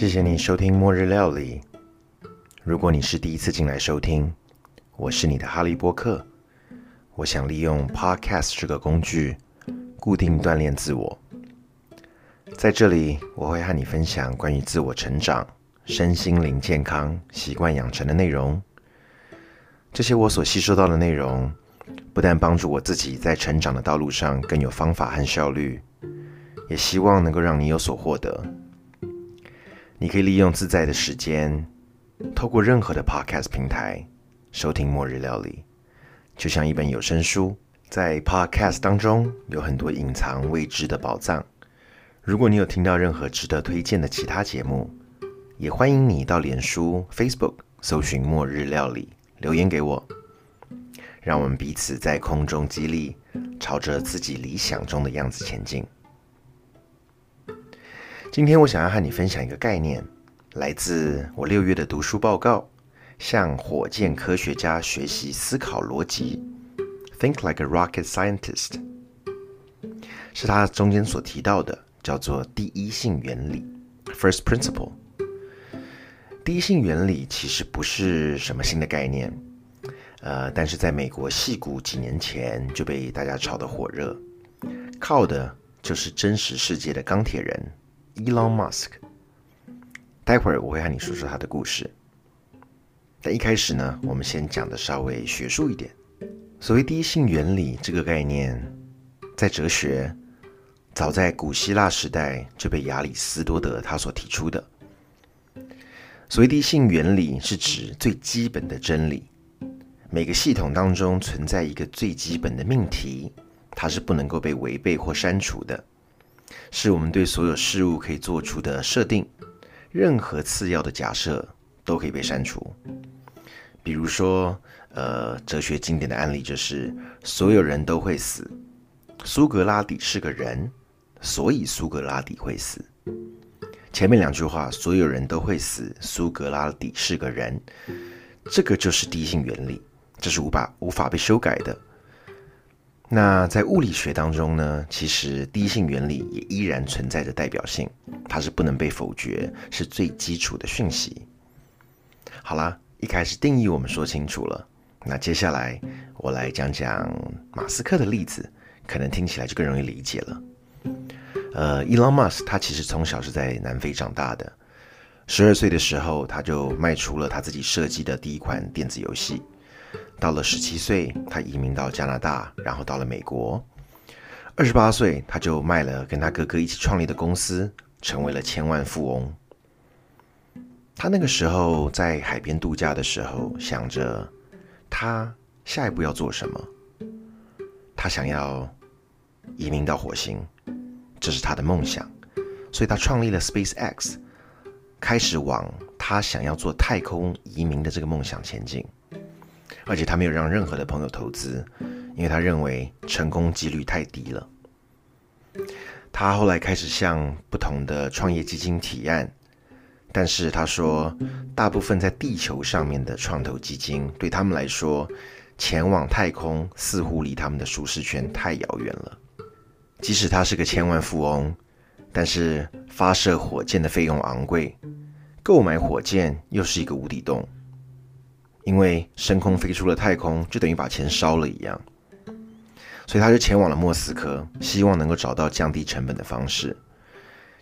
谢谢你收听《末日料理》。如果你是第一次进来收听，我是你的哈利波特。我想利用 Podcast 这个工具，固定锻炼自我。在这里，我会和你分享关于自我成长、身心灵健康、习惯养成的内容。这些我所吸收到的内容，不但帮助我自己在成长的道路上更有方法和效率，也希望能够让你有所获得。你可以利用自在的时间，透过任何的 Podcast 平台收听《末日料理》，就像一本有声书。在 Podcast 当中有很多隐藏未知的宝藏。如果你有听到任何值得推荐的其他节目，也欢迎你到脸书、Facebook 搜寻“末日料理”。留言给我，让我们彼此在空中激励，朝着自己理想中的样子前进。今天我想要和你分享一个概念，来自我六月的读书报告，向火箭科学家学习思考逻辑，Think like a rocket scientist，是他中间所提到的，叫做第一性原理，First Principle。第一性原理其实不是什么新的概念，呃，但是在美国戏骨几年前就被大家炒得火热，靠的就是真实世界的钢铁人。Elon Musk。待会儿我会和你说说他的故事，但一开始呢，我们先讲的稍微学术一点。所谓第一性原理这个概念，在哲学早在古希腊时代就被亚里士多德他所提出的。所谓第一性原理，是指最基本的真理。每个系统当中存在一个最基本的命题，它是不能够被违背或删除的，是我们对所有事物可以做出的设定。任何次要的假设都可以被删除。比如说，呃，哲学经典的案例就是所有人都会死。苏格拉底是个人，所以苏格拉底会死。前面两句话，所有人都会死。苏格拉底是个人，这个就是第一性原理，这是无法无法被修改的。那在物理学当中呢，其实第一性原理也依然存在着代表性，它是不能被否决，是最基础的讯息。好啦，一开始定义我们说清楚了，那接下来我来讲讲马斯克的例子，可能听起来就更容易理解了。呃，Elon Musk 他其实从小是在南非长大的。十二岁的时候，他就卖出了他自己设计的第一款电子游戏。到了十七岁，他移民到加拿大，然后到了美国。二十八岁，他就卖了跟他哥哥一起创立的公司，成为了千万富翁。他那个时候在海边度假的时候，想着他下一步要做什么。他想要移民到火星。这是他的梦想，所以他创立了 SpaceX，开始往他想要做太空移民的这个梦想前进。而且他没有让任何的朋友投资，因为他认为成功几率太低了。他后来开始向不同的创业基金提案，但是他说，大部分在地球上面的创投基金对他们来说，前往太空似乎离他们的舒适圈太遥远了。即使他是个千万富翁，但是发射火箭的费用昂贵，购买火箭又是一个无底洞。因为升空飞出了太空，就等于把钱烧了一样。所以他就前往了莫斯科，希望能够找到降低成本的方式。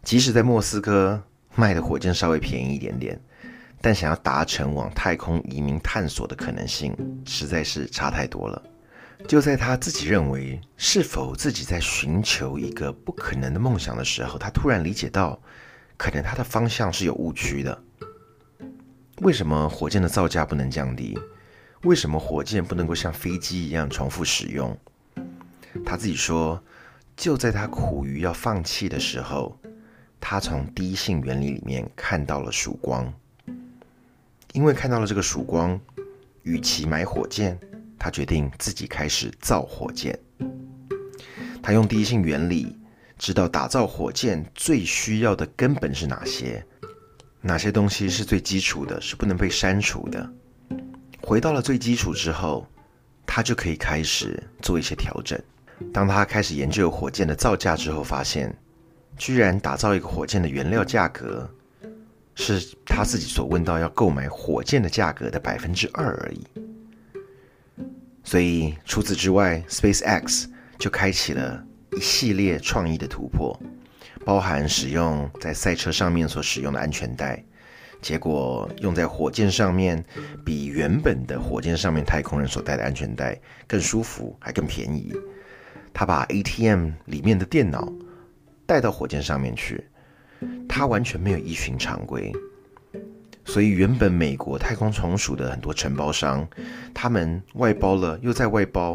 即使在莫斯科卖的火箭稍微便宜一点点，但想要达成往太空移民探索的可能性，实在是差太多了。就在他自己认为是否自己在寻求一个不可能的梦想的时候，他突然理解到，可能他的方向是有误区的。为什么火箭的造价不能降低？为什么火箭不能够像飞机一样重复使用？他自己说，就在他苦于要放弃的时候，他从第一性原理里面看到了曙光。因为看到了这个曙光，与其买火箭。他决定自己开始造火箭。他用第一性原理，知道打造火箭最需要的根本是哪些，哪些东西是最基础的，是不能被删除的。回到了最基础之后，他就可以开始做一些调整。当他开始研究火箭的造价之后，发现居然打造一个火箭的原料价格是他自己所问到要购买火箭的价格的百分之二而已。所以除此之外，SpaceX 就开启了一系列创意的突破，包含使用在赛车上面所使用的安全带，结果用在火箭上面，比原本的火箭上面太空人所带的安全带更舒服，还更便宜。他把 ATM 里面的电脑带到火箭上面去。他完全没有依循常规，所以原本美国太空总署的很多承包商，他们外包了又再外包，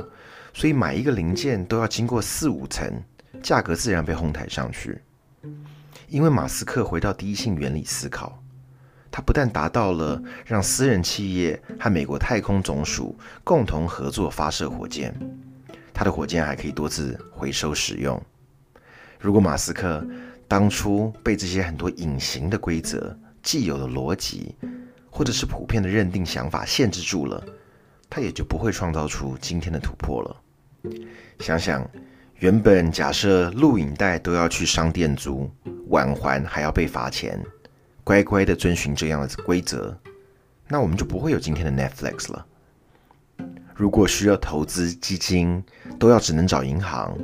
所以买一个零件都要经过四五层，价格自然被哄抬上去。因为马斯克回到第一性原理思考，他不但达到了让私人企业和美国太空总署共同合作发射火箭，他的火箭还可以多次回收使用。如果马斯克，当初被这些很多隐形的规则、既有的逻辑，或者是普遍的认定想法限制住了，他也就不会创造出今天的突破了。想想，原本假设录影带都要去商店租，晚还还要被罚钱，乖乖的遵循这样的规则，那我们就不会有今天的 Netflix 了。如果需要投资基金，都要只能找银行，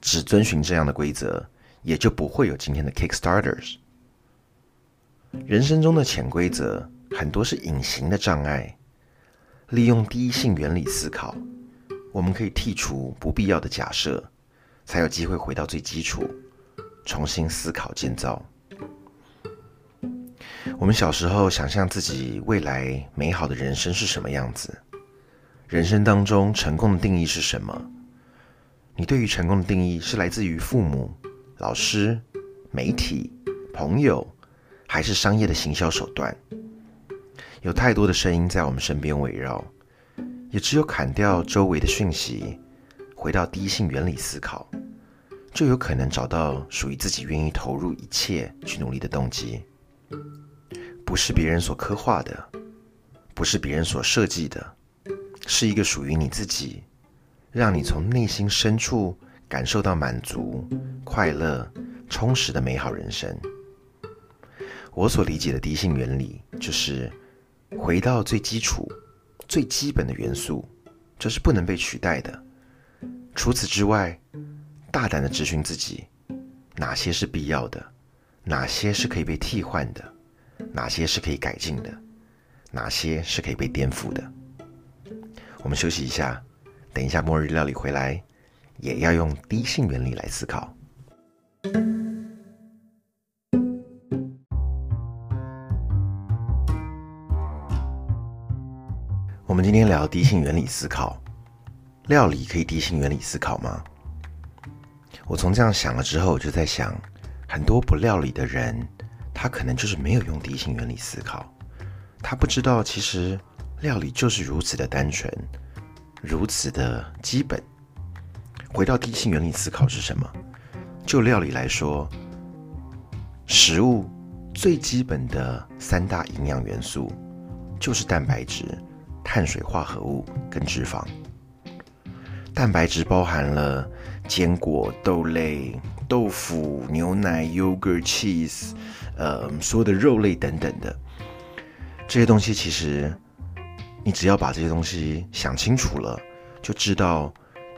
只遵循这样的规则。也就不会有今天的 Kickstarters。人生中的潜规则很多是隐形的障碍，利用第一性原理思考，我们可以剔除不必要的假设，才有机会回到最基础，重新思考建造。我们小时候想象自己未来美好的人生是什么样子？人生当中成功的定义是什么？你对于成功的定义是来自于父母？老师、媒体、朋友，还是商业的行销手段，有太多的声音在我们身边围绕，也只有砍掉周围的讯息，回到第一性原理思考，就有可能找到属于自己愿意投入一切去努力的动机。不是别人所刻画的，不是别人所设计的，是一个属于你自己，让你从内心深处。感受到满足、快乐、充实的美好人生。我所理解的第一性原理，就是回到最基础、最基本的元素，这是不能被取代的。除此之外，大胆的质询自己：哪些是必要的？哪些是可以被替换的？哪些是可以改进的？哪些是可以被颠覆的？我们休息一下，等一下末日料理回来。也要用低性原理来思考。我们今天聊低性原理思考，料理可以低性原理思考吗？我从这样想了之后，我就在想，很多不料理的人，他可能就是没有用低性原理思考，他不知道其实料理就是如此的单纯，如此的基本。回到低性原理思考是什么？就料理来说，食物最基本的三大营养元素就是蛋白质、碳水化合物跟脂肪。蛋白质包含了坚果、豆类、豆腐、牛奶、yogurt、cheese，呃，所有的肉类等等的这些东西，其实你只要把这些东西想清楚了，就知道。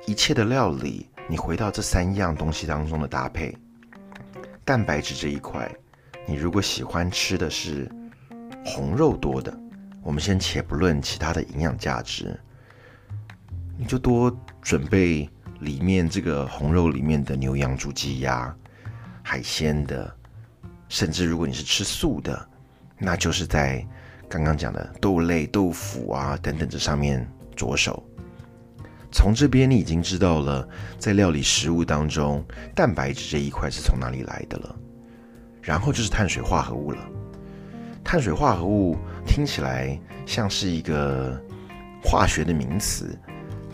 一切的料理，你回到这三样东西当中的搭配，蛋白质这一块，你如果喜欢吃的是红肉多的，我们先且不论其他的营养价值，你就多准备里面这个红肉里面的牛羊猪鸡鸭、海鲜的，甚至如果你是吃素的，那就是在刚刚讲的豆类、豆腐啊等等这上面着手。从这边你已经知道了，在料理食物当中，蛋白质这一块是从哪里来的了。然后就是碳水化合物了。碳水化合物听起来像是一个化学的名词，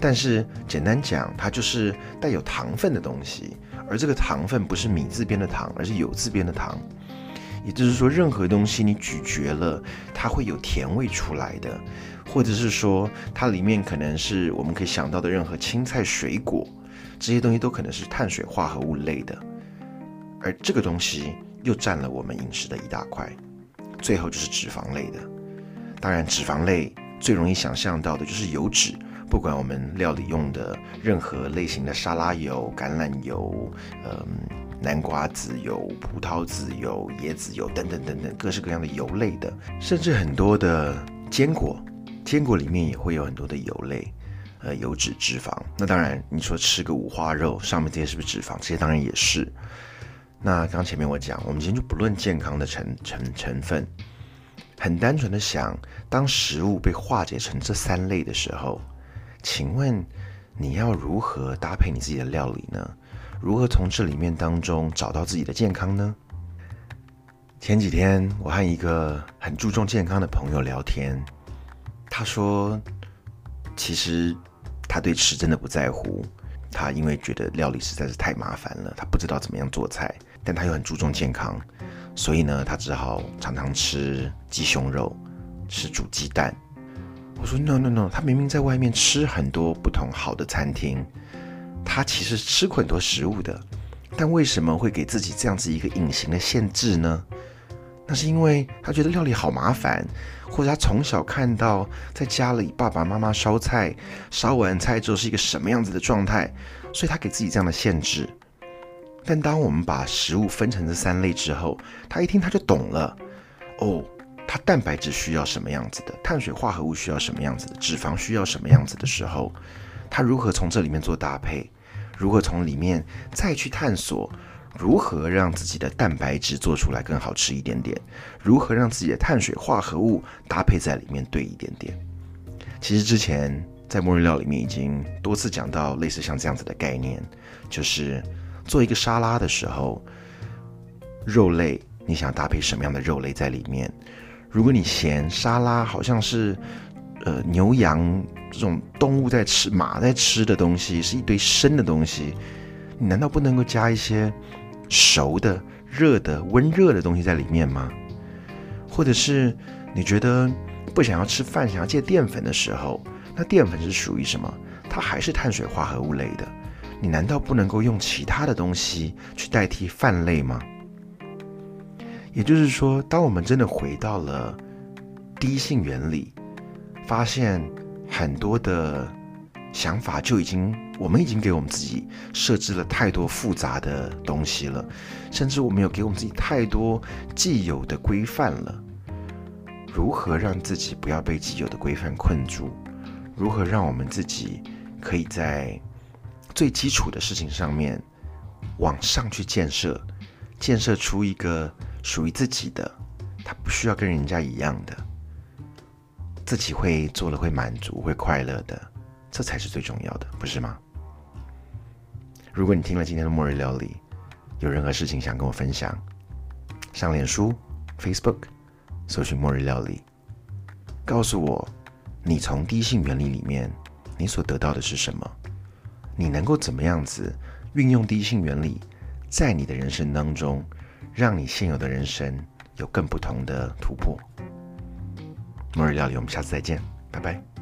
但是简单讲，它就是带有糖分的东西。而这个糖分不是米字边的糖，而是有字边的糖。也就是说，任何东西你咀嚼了，它会有甜味出来的。或者是说，它里面可能是我们可以想到的任何青菜、水果，这些东西都可能是碳水化合物类的，而这个东西又占了我们饮食的一大块。最后就是脂肪类的。当然，脂肪类最容易想象到的就是油脂，不管我们料理用的任何类型的沙拉油、橄榄油、嗯南瓜籽油、葡萄籽油、椰子油等等等等各式各样的油类的，甚至很多的坚果，坚果里面也会有很多的油类。呃，油脂、脂肪，那当然，你说吃个五花肉，上面这些是不是脂肪？这些当然也是。那刚前面我讲，我们今天就不论健康的成成成分，很单纯的想，当食物被化解成这三类的时候，请问你要如何搭配你自己的料理呢？如何从这里面当中找到自己的健康呢？前几天我和一个很注重健康的朋友聊天，他说，其实。他对吃真的不在乎，他因为觉得料理实在是太麻烦了，他不知道怎么样做菜，但他又很注重健康，所以呢，他只好常常吃鸡胸肉，吃煮鸡蛋。我说 no no no，他明明在外面吃很多不同好的餐厅，他其实吃过很多食物的，但为什么会给自己这样子一个隐形的限制呢？那是因为他觉得料理好麻烦，或者他从小看到在家里爸爸妈妈烧菜，烧完菜之后是一个什么样子的状态，所以他给自己这样的限制。但当我们把食物分成这三类之后，他一听他就懂了。哦，他蛋白质需要什么样子的，碳水化合物需要什么样子的，脂肪需要什么样子的时候，他如何从这里面做搭配，如何从里面再去探索。如何让自己的蛋白质做出来更好吃一点点？如何让自己的碳水化合物搭配在里面对一点点？其实之前在末日料里面已经多次讲到类似像这样子的概念，就是做一个沙拉的时候，肉类你想搭配什么样的肉类在里面？如果你嫌沙拉好像是呃牛羊这种动物在吃、马在吃的东西，是一堆生的东西，你难道不能够加一些？熟的、热的、温热的东西在里面吗？或者是你觉得不想要吃饭，想要戒淀粉的时候，那淀粉是属于什么？它还是碳水化合物类的。你难道不能够用其他的东西去代替饭类吗？也就是说，当我们真的回到了第一性原理，发现很多的。想法就已经，我们已经给我们自己设置了太多复杂的东西了，甚至我们有给我们自己太多既有的规范了。如何让自己不要被既有的规范困住？如何让我们自己可以在最基础的事情上面往上去建设，建设出一个属于自己的，它不需要跟人家一样的，自己会做了会满足会快乐的。这才是最重要的，不是吗？如果你听了今天的末日料理，有任何事情想跟我分享，上脸书、Facebook，搜寻末日料理，告诉我你从低性原理里面你所得到的是什么，你能够怎么样子运用第一性原理，在你的人生当中，让你现有的人生有更不同的突破。末日料理，我们下次再见，拜拜。